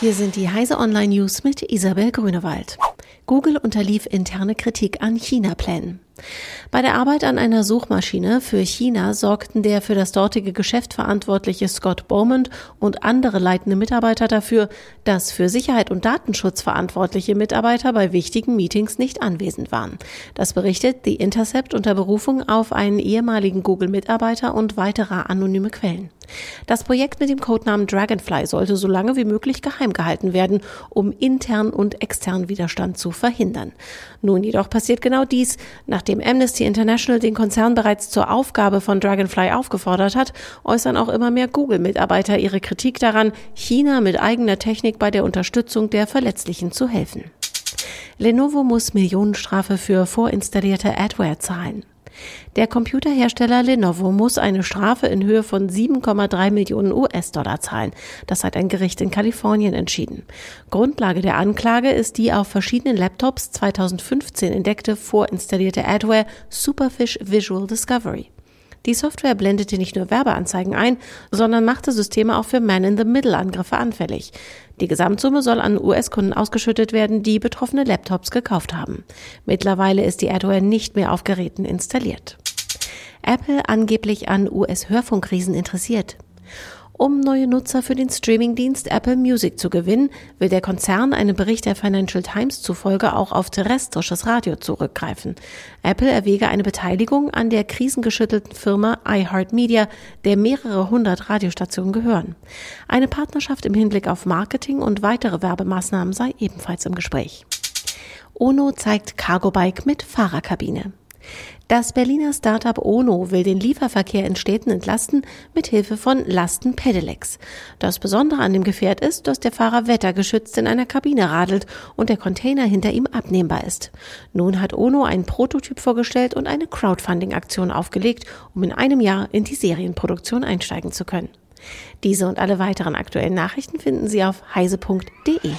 Hier sind die Heise Online News mit Isabel Grünewald. Google unterlief interne Kritik an China-Plänen. Bei der Arbeit an einer Suchmaschine für China sorgten der für das dortige Geschäft verantwortliche Scott Beaumont und andere leitende Mitarbeiter dafür, dass für Sicherheit und Datenschutz verantwortliche Mitarbeiter bei wichtigen Meetings nicht anwesend waren. Das berichtet The Intercept unter Berufung auf einen ehemaligen Google-Mitarbeiter und weitere anonyme Quellen. Das Projekt mit dem Codenamen Dragonfly sollte so lange wie möglich geheim gehalten werden, um intern und extern Widerstand zu verhindern. Nun jedoch passiert genau dies, nachdem Amnesty International den Konzern bereits zur Aufgabe von Dragonfly aufgefordert hat, äußern auch immer mehr Google-Mitarbeiter ihre Kritik daran, China mit eigener Technik bei der Unterstützung der Verletzlichen zu helfen. Lenovo muss Millionenstrafe für vorinstallierte Adware zahlen. Der Computerhersteller Lenovo muss eine Strafe in Höhe von 7,3 Millionen US-Dollar zahlen. Das hat ein Gericht in Kalifornien entschieden. Grundlage der Anklage ist die auf verschiedenen Laptops 2015 entdeckte vorinstallierte Adware Superfish Visual Discovery. Die Software blendete nicht nur Werbeanzeigen ein, sondern machte Systeme auch für Man-in-the-Middle-Angriffe anfällig. Die Gesamtsumme soll an US-Kunden ausgeschüttet werden, die betroffene Laptops gekauft haben. Mittlerweile ist die Adware nicht mehr auf Geräten installiert. Apple angeblich an US-Hörfunkriesen interessiert. Um neue Nutzer für den Streamingdienst Apple Music zu gewinnen, will der Konzern einem Bericht der Financial Times zufolge auch auf terrestrisches Radio zurückgreifen. Apple erwäge eine Beteiligung an der krisengeschüttelten Firma iHeartMedia, der mehrere hundert Radiostationen gehören. Eine Partnerschaft im Hinblick auf Marketing und weitere Werbemaßnahmen sei ebenfalls im Gespräch. Ono zeigt Cargo Bike mit Fahrerkabine. Das Berliner Startup Ono will den Lieferverkehr in Städten entlasten mit Hilfe von Lastenpedelecs. Das Besondere an dem Gefährt ist, dass der Fahrer wettergeschützt in einer Kabine radelt und der Container hinter ihm abnehmbar ist. Nun hat Ono einen Prototyp vorgestellt und eine Crowdfunding-Aktion aufgelegt, um in einem Jahr in die Serienproduktion einsteigen zu können. Diese und alle weiteren aktuellen Nachrichten finden Sie auf heise.de.